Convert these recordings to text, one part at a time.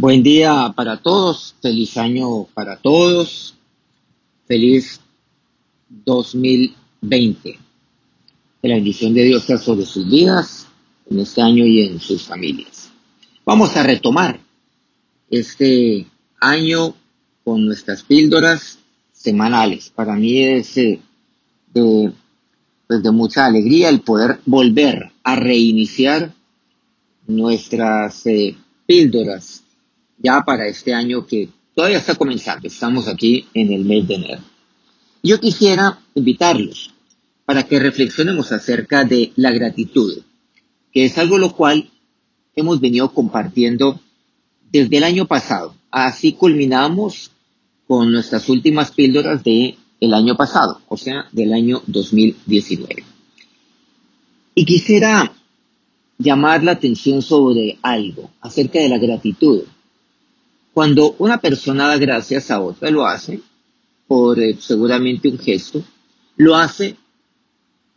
Buen día para todos, feliz año para todos, feliz 2020. Que la bendición de Dios sea sobre sus vidas en este año y en sus familias. Vamos a retomar este año con nuestras píldoras semanales. Para mí es eh, de, pues de mucha alegría el poder volver a reiniciar nuestras eh, píldoras ya para este año que todavía está comenzando. Estamos aquí en el mes de enero. Yo quisiera invitarlos para que reflexionemos acerca de la gratitud, que es algo lo cual hemos venido compartiendo desde el año pasado. Así culminamos con nuestras últimas píldoras de el año pasado, o sea, del año 2019. Y quisiera llamar la atención sobre algo acerca de la gratitud. Cuando una persona da gracias a otra, lo hace por eh, seguramente un gesto, lo hace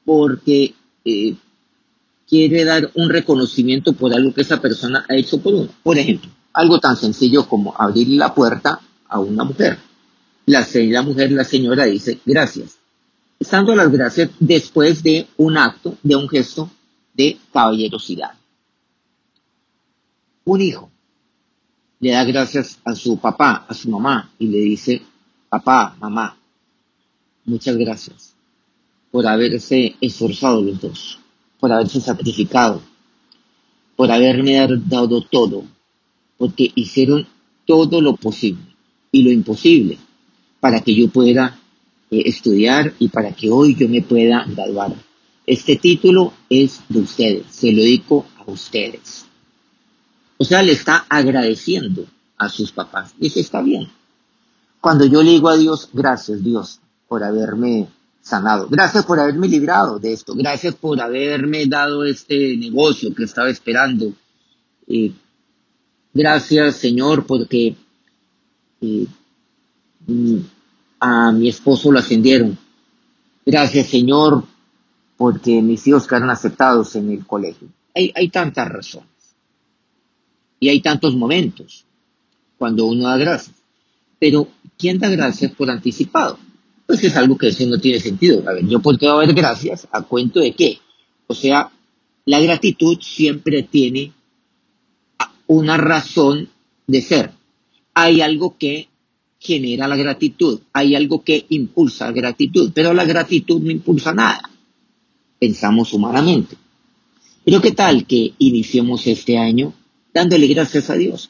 porque eh, quiere dar un reconocimiento por algo que esa persona ha hecho por uno. Por ejemplo, algo tan sencillo como abrir la puerta a una mujer. La, la mujer, la señora dice gracias. Estando las gracias después de un acto, de un gesto de caballerosidad. Un hijo le da gracias a su papá, a su mamá, y le dice, papá, mamá, muchas gracias por haberse esforzado los dos, por haberse sacrificado, por haberme dado todo, porque hicieron todo lo posible y lo imposible para que yo pueda eh, estudiar y para que hoy yo me pueda graduar. Este título es de ustedes, se lo dedico a ustedes. O sea, le está agradeciendo a sus papás. Dice, está bien. Cuando yo le digo a Dios, gracias Dios por haberme sanado, gracias por haberme librado de esto, gracias por haberme dado este negocio que estaba esperando. Eh, gracias Señor porque mm, a mi esposo lo ascendieron. Gracias Señor porque mis hijos quedaron aceptados en el colegio. Hay, hay tantas razones. Y hay tantos momentos cuando uno da gracias. Pero, ¿quién da gracias por anticipado? Pues es algo que eso no tiene sentido. Yo por qué a dar gracias a cuento de qué. O sea, la gratitud siempre tiene una razón de ser. Hay algo que genera la gratitud, hay algo que impulsa la gratitud, pero la gratitud no impulsa nada. Pensamos humanamente. Pero ¿qué tal que iniciemos este año dándole gracias a Dios.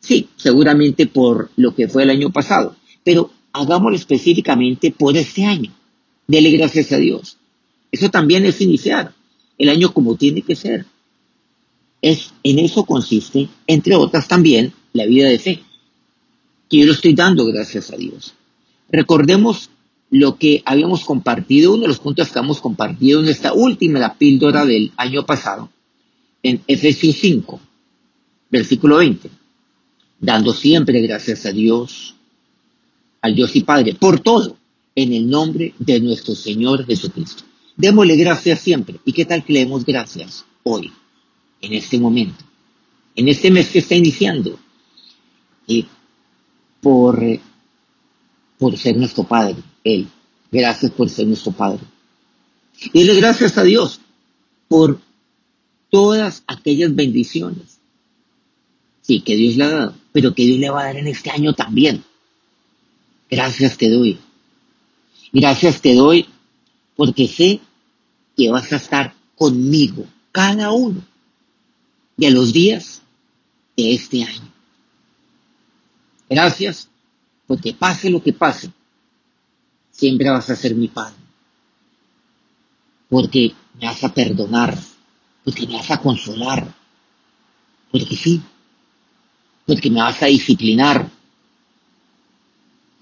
Sí, seguramente por lo que fue el año pasado, pero hagámoslo específicamente por este año. Dele gracias a Dios. Eso también es iniciar el año como tiene que ser. Es, en eso consiste, entre otras también, la vida de fe. Que yo lo estoy dando gracias a Dios. Recordemos lo que habíamos compartido, uno de los puntos que hemos compartido en esta última, la píldora del año pasado, en Efesios 5 Versículo 20. Dando siempre gracias a Dios, al Dios y Padre, por todo, en el nombre de nuestro Señor Jesucristo. Démosle gracias siempre. ¿Y qué tal que le demos gracias hoy, en este momento, en este mes que está iniciando? Y por, por ser nuestro Padre, Él. Gracias por ser nuestro Padre. Y dile gracias a Dios por todas aquellas bendiciones Sí, que Dios le ha dado, pero que Dios le va a dar en este año también. Gracias te doy. Gracias te doy porque sé que vas a estar conmigo cada uno de los días de este año. Gracias porque pase lo que pase, siempre vas a ser mi Padre. Porque me vas a perdonar, porque me vas a consolar, porque sí, porque me vas a disciplinar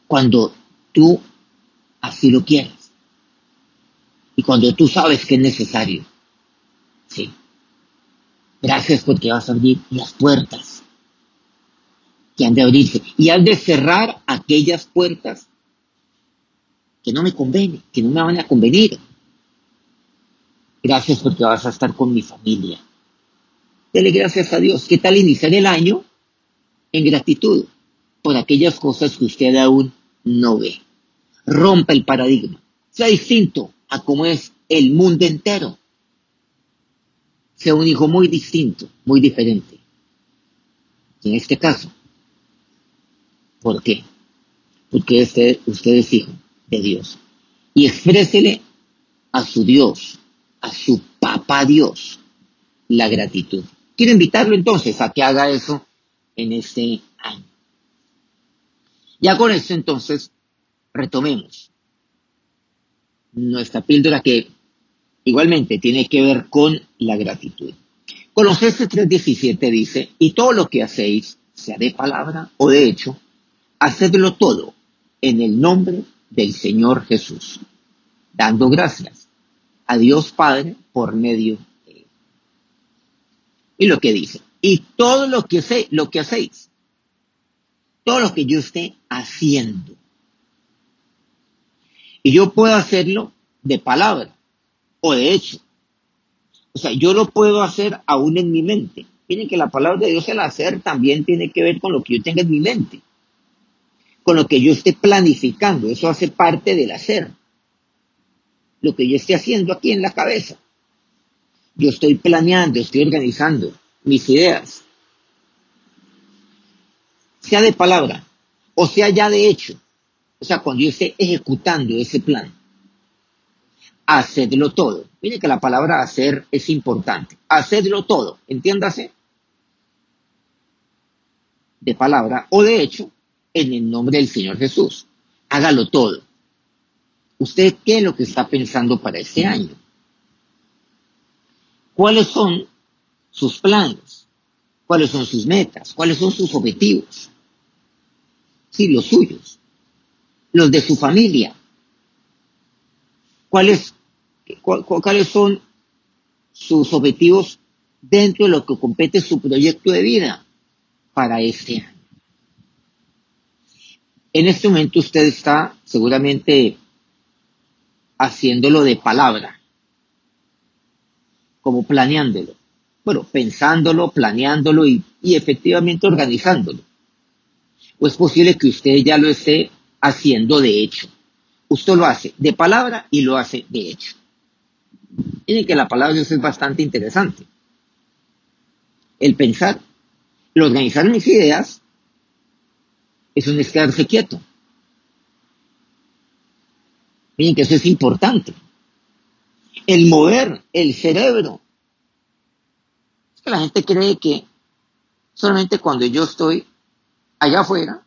cuando tú así lo quieres. Y cuando tú sabes que es necesario. Sí. Gracias porque vas a abrir las puertas que han de abrirse. Y has de cerrar aquellas puertas que no me convienen, que no me van a convenir. Gracias porque vas a estar con mi familia. Dele gracias a Dios. ¿Qué tal iniciar el año en gratitud por aquellas cosas que usted aún no ve. Rompa el paradigma. Sea distinto a cómo es el mundo entero. Sea un hijo muy distinto, muy diferente. En este caso, ¿por qué? Porque usted, usted es hijo de Dios. Y exprésele a su Dios, a su papá Dios, la gratitud. Quiero invitarlo entonces a que haga eso en este año. Ya con esto entonces retomemos nuestra píldora que igualmente tiene que ver con la gratitud. Colosenses 3:17 dice, y todo lo que hacéis, sea de palabra o de hecho, hacedlo todo en el nombre del Señor Jesús, dando gracias a Dios Padre por medio de él. Y lo que dice, y todo lo que, sé, lo que hacéis, todo lo que yo esté haciendo. Y yo puedo hacerlo de palabra o de hecho. O sea, yo lo puedo hacer aún en mi mente. Miren que la palabra de Dios, el hacer, también tiene que ver con lo que yo tenga en mi mente con lo que yo esté planificando. Eso hace parte del hacer. Lo que yo esté haciendo aquí en la cabeza. Yo estoy planeando, estoy organizando mis ideas. Sea de palabra o sea ya de hecho. O sea, cuando yo esté ejecutando ese plan. Hacedlo todo. Mire que la palabra hacer es importante. Hacedlo todo. Entiéndase. De palabra o de hecho en el nombre del Señor Jesús. Hágalo todo. ¿Usted qué es lo que está pensando para este año? ¿Cuáles son sus planes? ¿Cuáles son sus metas? ¿Cuáles son sus objetivos? Sí, los suyos. Los de su familia. ¿Cuáles, cuáles son sus objetivos dentro de lo que compete su proyecto de vida para este año? En este momento usted está seguramente haciéndolo de palabra, como planeándolo. Bueno, pensándolo, planeándolo y, efectivamente organizándolo. O es posible que usted ya lo esté haciendo de hecho. Usted lo hace de palabra y lo hace de hecho. Miren que la palabra de Dios es bastante interesante. El pensar, el organizar mis ideas es un quedarse quieto. Miren que eso es importante. El mover el cerebro. Que la gente cree que solamente cuando yo estoy allá afuera,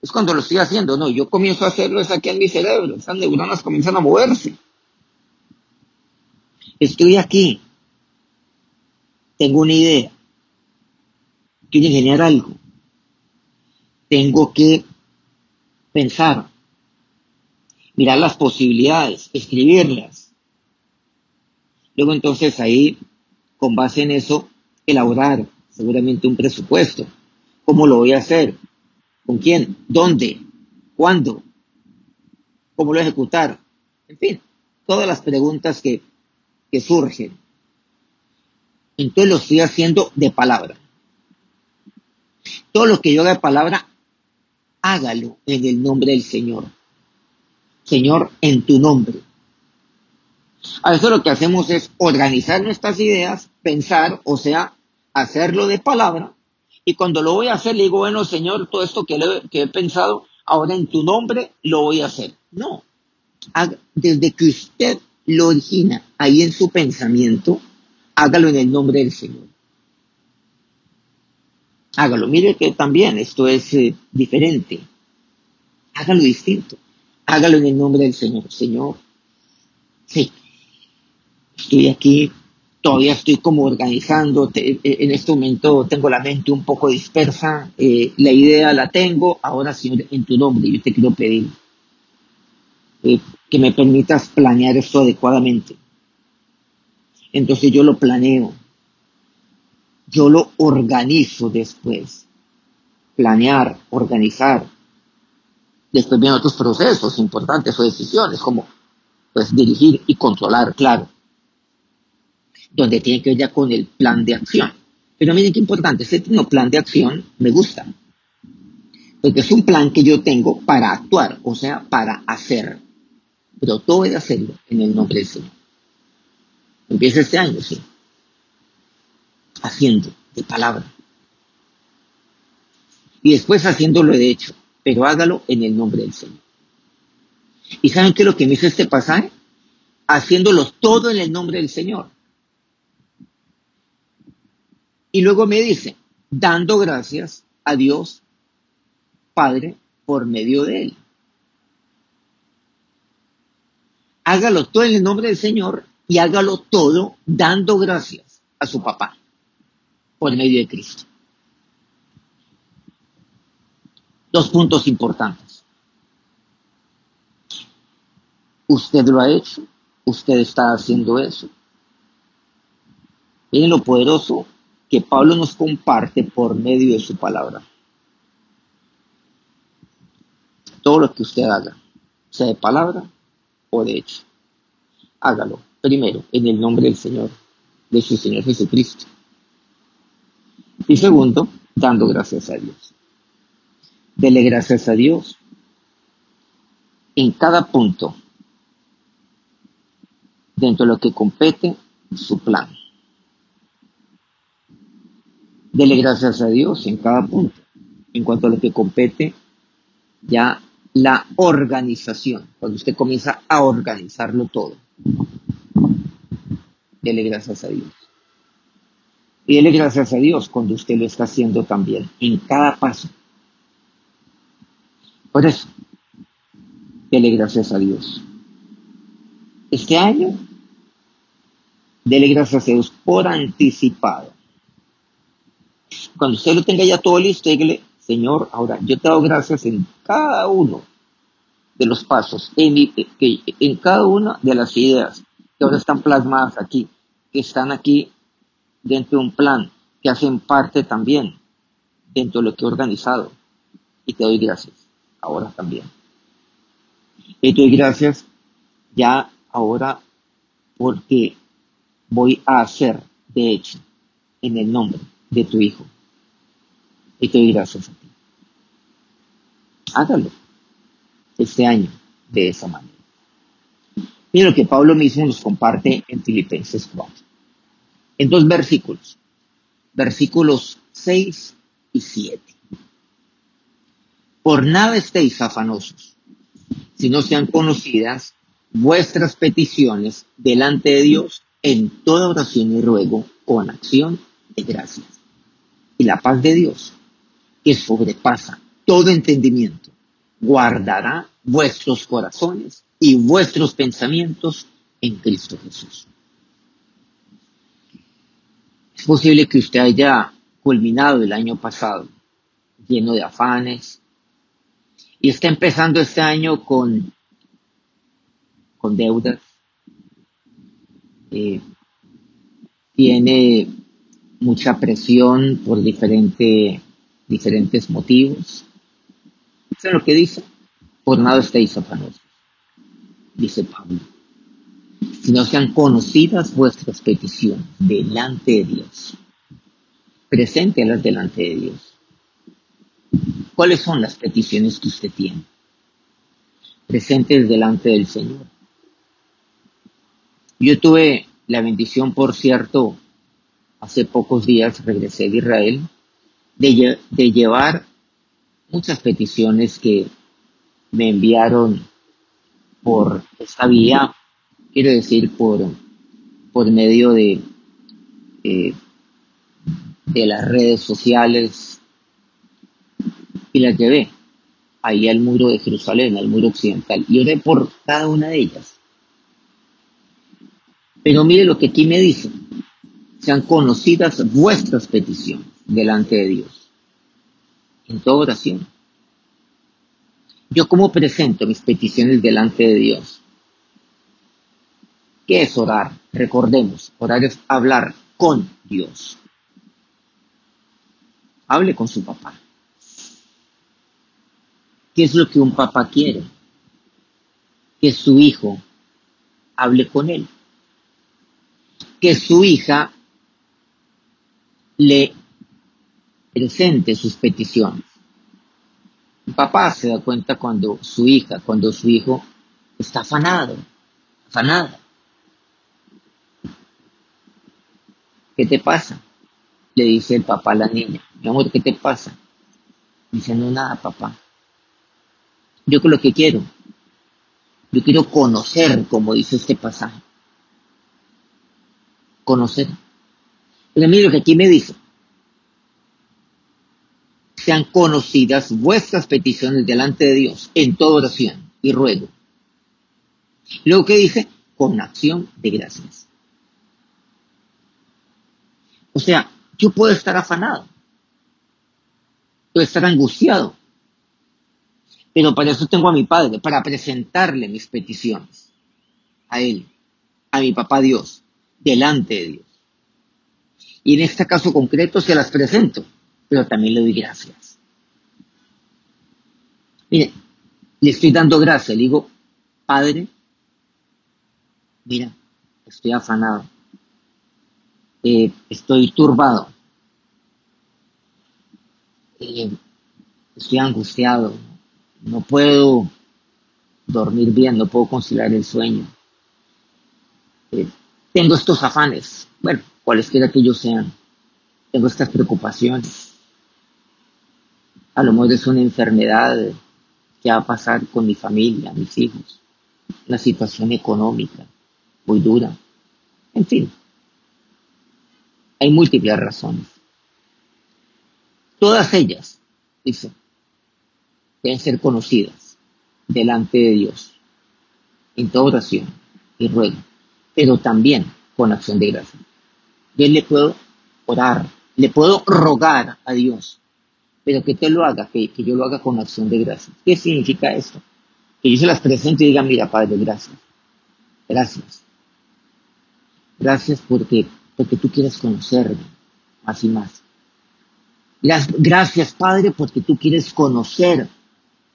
es cuando lo estoy haciendo. No, yo comienzo a hacerlo es aquí en mi cerebro. Esas neuronas comienzan a moverse. Estoy aquí. Tengo una idea. Quiero ingeniar algo tengo que pensar, mirar las posibilidades, escribirlas. Luego entonces ahí, con base en eso, elaborar seguramente un presupuesto. ¿Cómo lo voy a hacer? ¿Con quién? ¿Dónde? ¿Cuándo? ¿Cómo lo ejecutar? En fin, todas las preguntas que, que surgen. Entonces lo estoy haciendo de palabra. Todo lo que yo haga de palabra hágalo en el nombre del Señor. Señor, en tu nombre. A eso lo que hacemos es organizar nuestras ideas, pensar, o sea, hacerlo de palabra, y cuando lo voy a hacer le digo, bueno, Señor, todo esto que, que he pensado, ahora en tu nombre lo voy a hacer. No, desde que usted lo origina ahí en su pensamiento, hágalo en el nombre del Señor hágalo. Mire que también esto es eh, diferente. Hágalo distinto. Hágalo en el nombre del Señor. Señor, sí, estoy aquí, todavía estoy como organizando, eh, en este momento tengo la mente un poco dispersa, eh, la idea la tengo, ahora Señor, en tu nombre yo te quiero pedir que me permitas planear esto adecuadamente. Entonces yo lo planeo, yo lo organizo después. Planear, organizar. Después vienen otros procesos importantes o decisiones como pues dirigir y controlar, claro. Donde tiene que ver ya con el plan de acción. Pero miren qué importante, este plan de acción me gusta. Porque es un plan que yo tengo para actuar, o sea, para hacer. Pero todo es hacerlo en el nombre del Señor. Empieza este año, sí. Haciendo, de palabra. Y después haciéndolo de hecho. Pero hágalo en el nombre del Señor. ¿Y saben qué es lo que me hizo este pasaje? Haciéndolo todo en el nombre del Señor. Y luego me dice, dando gracias a Dios Padre por medio de él. Hágalo todo en el nombre del Señor y hágalo todo dando gracias a su papá por medio de Cristo. Dos puntos importantes. Usted lo ha hecho, usted está haciendo eso. Miren lo poderoso que Pablo nos comparte por medio de su palabra. Todo lo que usted haga, sea de palabra o de hecho, hágalo primero en el nombre del Señor, de su Señor Jesucristo. Y segundo, dando gracias a Dios. Dele gracias a Dios en cada punto dentro de lo que compete su plan. Dele gracias a Dios en cada punto. En cuanto a lo que compete ya la organización, cuando usted comienza a organizarlo todo. Dele gracias a Dios. Y dele gracias a Dios cuando usted lo está haciendo también, en cada paso. Por eso, dele gracias a Dios. Este año, dele gracias a Dios por anticipado cuando usted lo tenga ya todo listo, dígale, Señor, ahora yo te doy gracias en cada uno de los pasos, en, en cada una de las ideas que ahora están plasmadas aquí, que están aquí dentro de un plan, que hacen parte también dentro de lo que he organizado. Y te doy gracias, ahora también. Y te doy gracias ya ahora porque voy a hacer, de hecho, en el nombre de tu Hijo. Y te doy gracias a ti. Hágalo este año de esa manera. Mira lo que Pablo mismo nos comparte en Filipenses 4. En dos versículos. Versículos 6 y 7. Por nada estéis afanosos, si no sean conocidas vuestras peticiones delante de Dios en toda oración y ruego con acción de gracias. Y la paz de Dios, que sobrepasa todo entendimiento, guardará vuestros corazones y vuestros pensamientos en Cristo Jesús. Es posible que usted haya culminado el año pasado lleno de afanes y está empezando este año con, con deudas. Eh, tiene mucha presión por diferente, diferentes motivos. Es lo que dice. Por nada estéis afanosos, dice Pablo. Si no sean conocidas vuestras peticiones delante de Dios, preséntelas delante de Dios. ¿Cuáles son las peticiones que usted tiene? Presentes delante del Señor. Yo tuve la bendición, por cierto, hace pocos días regresé de Israel, de, llevar muchas peticiones que me enviaron por esta vía, quiero decir, por, por medio de, eh, de las redes sociales y las llevé ahí al muro de Jerusalén, al muro occidental, y oré por cada una de ellas. Pero mire lo que aquí me dice, sean conocidas vuestras peticiones delante de Dios, en toda oración. Yo cómo presento mis peticiones delante de Dios. ¿Qué es orar? Recordemos, orar es hablar con Dios. Hable con su papá. ¿Qué es lo que un papá quiere? Que su hijo hable con él. Que su hija le presente sus peticiones. Papá se da cuenta cuando su hija, cuando su hijo está afanado, afanada. ¿Qué te pasa? Le dice el papá a la niña. Mi amor, ¿qué te pasa? Dice, no, nada, papá. Yo que lo que quiero, yo quiero conocer, como dice este pasaje. Conocer. Pero mire lo que aquí me dice. Sean conocidas vuestras peticiones delante de Dios en toda oración y ruego. Luego que dice, con acción de gracias. O sea, yo puedo estar afanado, puedo estar angustiado, pero para eso tengo a mi Padre, para presentarle mis peticiones a Él, a mi papá Dios, delante de Dios. Y en este caso concreto se las presento, pero también le doy gracias. Mire, le estoy dando gracias, le digo, Padre, mira, estoy afanado, eh, estoy turbado, eh, estoy angustiado, no puedo dormir bien, no puedo conciliar el sueño. Eh, tengo estos afanes, bueno, cualesquiera que ellos sean. Tengo estas preocupaciones. A lo mejor es una enfermedad que va a pasar con mi familia, mis hijos. Una situación económica muy dura. En fin, hay múltiples razones. Todas ellas, dice, deben ser conocidas delante de Dios en toda oración y ruego, pero también con acción de gracia. Yo le puedo orar, le puedo rogar a Dios, pero que te lo haga, que, que yo lo haga con acción de gracia. ¿Qué significa esto? Que yo se las presente y diga, mira, Padre, gracias. Gracias. Gracias porque, porque tú quieres conocerme más y más. Gracias, Padre, porque tú quieres conocer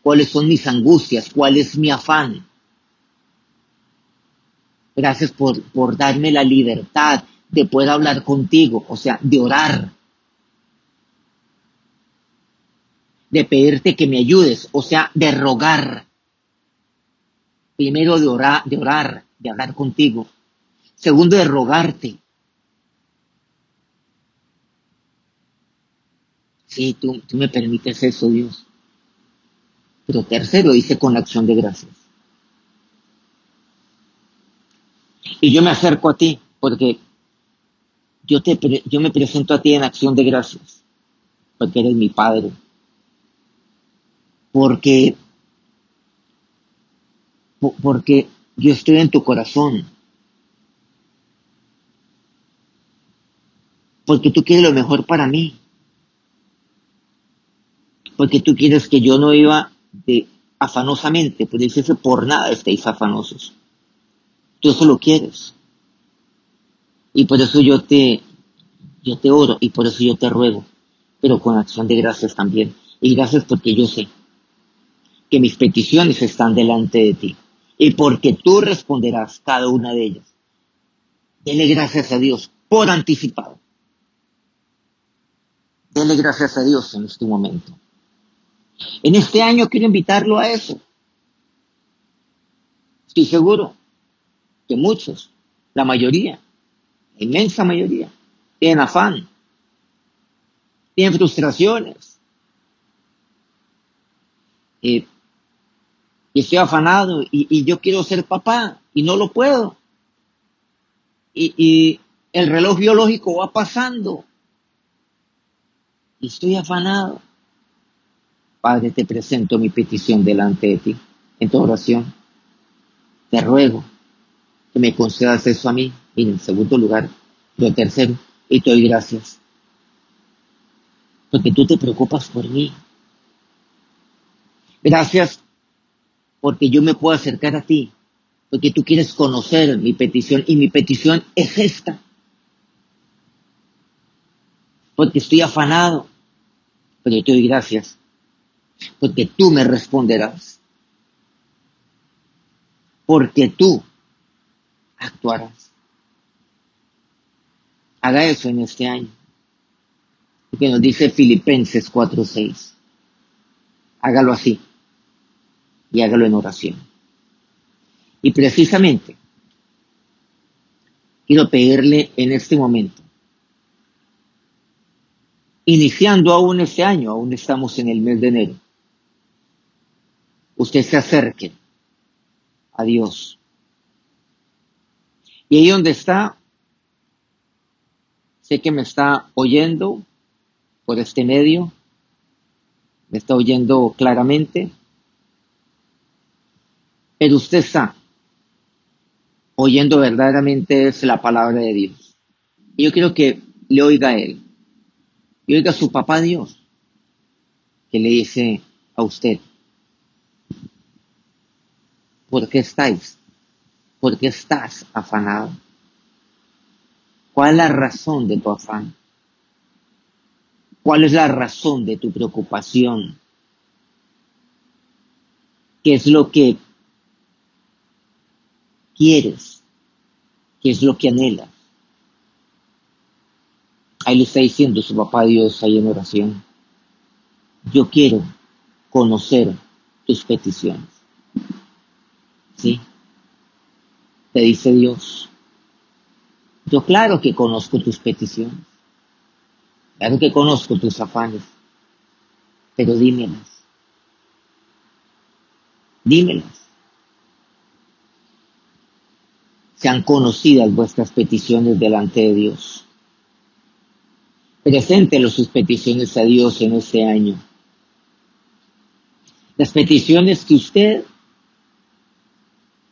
cuáles son mis angustias, cuál es mi afán. Gracias por, por darme la libertad de poder hablar contigo, o sea, de orar. De pedirte que me ayudes, o sea, de rogar. Primero de orar, de orar, de hablar contigo. Segundo, de rogarte. Sí, tú, tú me permites eso, Dios. Pero tercero, dice con acción de gracias. Y yo me acerco a ti porque yo, te, yo me presento a ti en acción de gracias, porque eres mi Padre. Porque, porque yo estoy en tu corazón. Porque tú quieres lo mejor para mí. Porque tú quieres que yo no iba de afanosamente, pues dice por nada estéis afanosos. Tú eso lo quieres. Y por eso yo te, yo te oro y por eso yo te ruego, pero con acción de gracias también. Y gracias porque yo sé que mis peticiones están delante de ti y porque tú responderás cada una de ellas. Dele gracias a Dios por anticipado. Dele gracias a Dios en este momento. En este año quiero invitarlo a eso. Estoy seguro que muchos, la mayoría, inmensa mayoría, tienen afán, tienen frustraciones. Y estoy afanado y, yo quiero ser papá y no lo puedo. Y, y el reloj biológico va pasando y estoy afanado. Padre, te presento mi petición delante de ti en tu oración. Te ruego que me concedas eso a mí. Y en segundo lugar, lo tercero, y te doy gracias. Porque tú te preocupas por mí. Gracias porque yo me puedo acercar a ti. Porque tú quieres conocer mi petición y mi petición es esta. Porque estoy afanado. Pero yo te doy gracias porque tú me responderás, porque tú actuarás. Haga eso en este año. que nos dice Filipenses 4:6. Hágalo así y hágalo en oración. Y precisamente quiero pedirle en este momento, iniciando aún este año, aún estamos en el mes de enero, usted se acerque a Dios. Y ahí donde está, sé que me está oyendo por este medio, me está oyendo claramente, pero usted está oyendo verdaderamente es la palabra de Dios. Y yo quiero que le oiga a él, y oiga a su papá Dios, que le dice a usted, ¿por qué estáis? ¿Por qué estás afanado? ¿Cuál es la razón de tu afán? ¿Cuál es la razón de tu preocupación? ¿Qué es lo que quieres? ¿Qué es lo que anhelas? Ahí le está diciendo su papá Dios ahí en oración. Yo quiero conocer tus peticiones. ¿Sí? Te dice Dios. Yo claro que conozco tus peticiones. Claro que conozco tus afanes, pero dímelas. Dímelas. Sean conocidas vuestras peticiones delante de Dios. Preséntelo sus peticiones a Dios en este año. Las peticiones que usted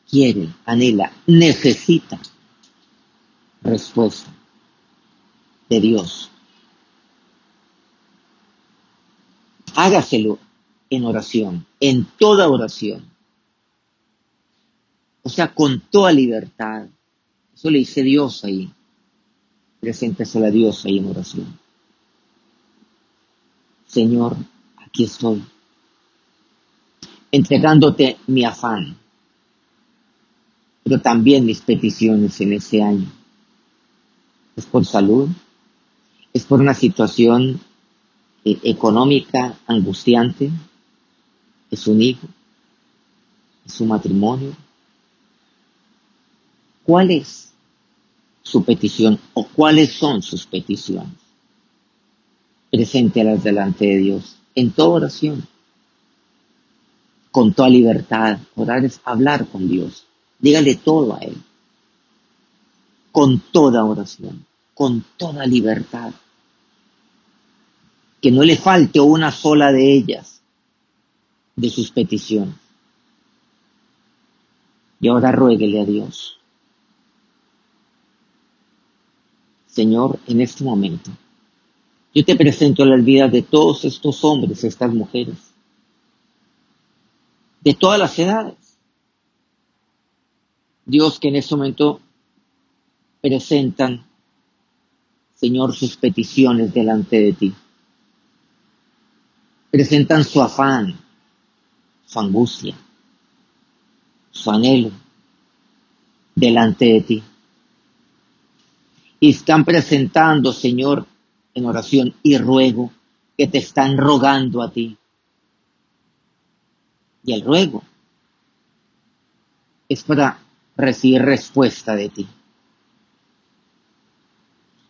quiere, anhela, necesita respuesta de Dios. hágaselo en oración, en toda oración. O sea, con toda libertad. Eso le dice Dios ahí. Preséntaselo a Dios ahí en oración. Señor, aquí estoy. Entregándote mi afán, pero también mis peticiones en ese año. Es por salud, es por una situación eh, económica angustiante, es un hijo, es su matrimonio. ¿Cuál es su petición o cuáles son sus peticiones? Preséntelas delante de Dios en toda oración, con toda libertad. Orar es hablar con Dios. Dígale todo a Él. Con toda oración, con toda libertad que no le falte una sola de ellas, de sus peticiones. Y ahora ruéguele a Dios. Señor, en este momento, yo te presento las vidas de todos estos hombres, estas mujeres, de todas las edades. Dios, que en este momento presentan, Señor, sus peticiones delante de ti presentan su afán, su angustia, su anhelo delante de ti. Y están presentando, Señor, en oración y ruego, que te están rogando a ti. Y el ruego es para recibir respuesta de ti.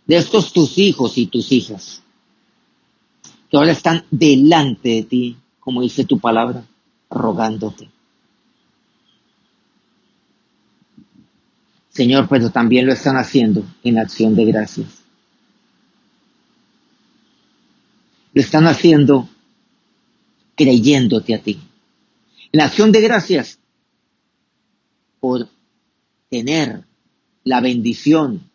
De estos tus hijos y tus hijas que ahora están delante de ti, como dice tu palabra, rogándote. Señor, pero también lo están haciendo en acción de gracias. Lo están haciendo creyéndote a ti. En acción de gracias por tener la bendición,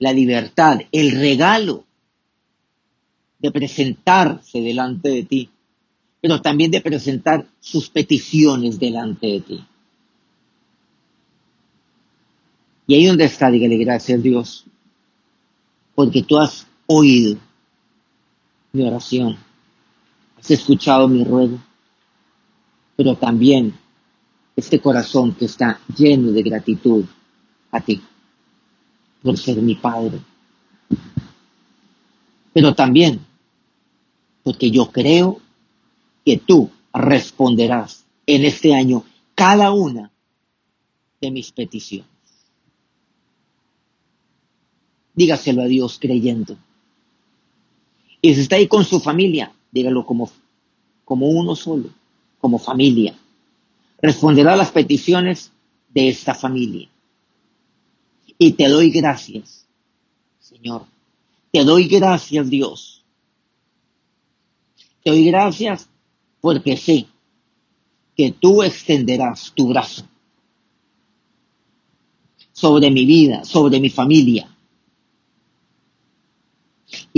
la libertad, el regalo de presentarse delante de ti, pero también de presentar sus peticiones delante de ti. Y ahí donde está, dígale gracias Dios, porque tú has oído mi oración, has escuchado mi ruego, pero también este corazón que está lleno de gratitud a ti por ser mi Padre, pero también porque yo creo que tú responderás en este año cada una de mis peticiones. Dígaselo a Dios creyendo. Y si está ahí con su familia, dígalo como, como uno solo, como familia. Responderá a las peticiones de esta familia. Y te doy gracias, Señor. Te doy gracias, Dios. Te doy gracias porque sé que tú extenderás tu brazo sobre mi vida, sobre mi familia.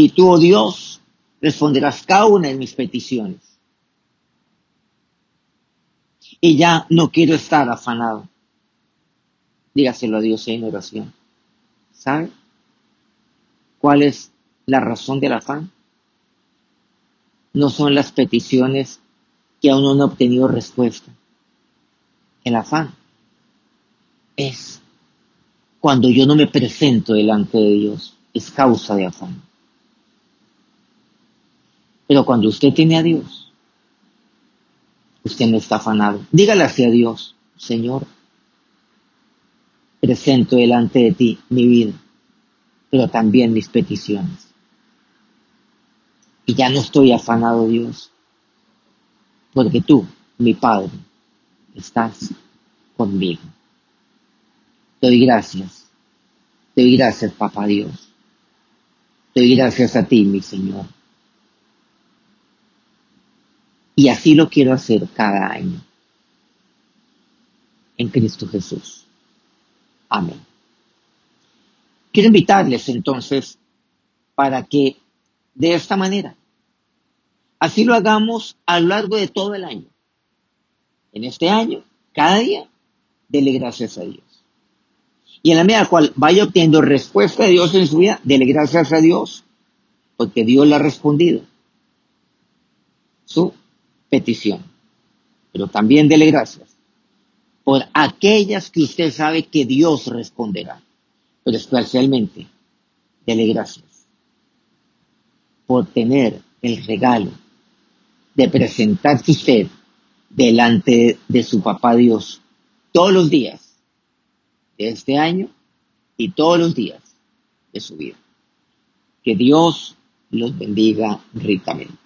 Y tú, oh Dios, responderás cada una de mis peticiones. Y ya no quiero estar afanado. Dígaselo a Dios en oración. ¿Sabe cuál es la razón del afán? No son las peticiones que aún no han obtenido respuesta. El afán es cuando yo no me presento delante de Dios, es causa de afán. Pero cuando usted tiene a Dios, usted no está afanado. Dígale hacia Dios, Señor, presento delante de ti mi vida, pero también mis peticiones. Y ya no estoy afanado, Dios, porque tú, mi Padre, estás conmigo. Doy gracias. Te doy gracias, Papá Dios. Te doy gracias a ti, mi Señor. Y así lo quiero hacer cada año. En Cristo Jesús. Amén. Quiero invitarles entonces para que de esta manera, así lo hagamos a lo largo de todo el año. En este año, cada día, dele gracias a Dios. Y en la medida cual vaya obteniendo respuesta de Dios en su vida, dele gracias a Dios, porque Dios le ha respondido su petición. Pero también dele gracias por aquellas que usted sabe que Dios responderá. Pero especialmente, dele gracias por tener el regalo de presentarse usted delante de su papá Dios todos los días este año y todos los días de su vida. Que Dios los bendiga ricamente.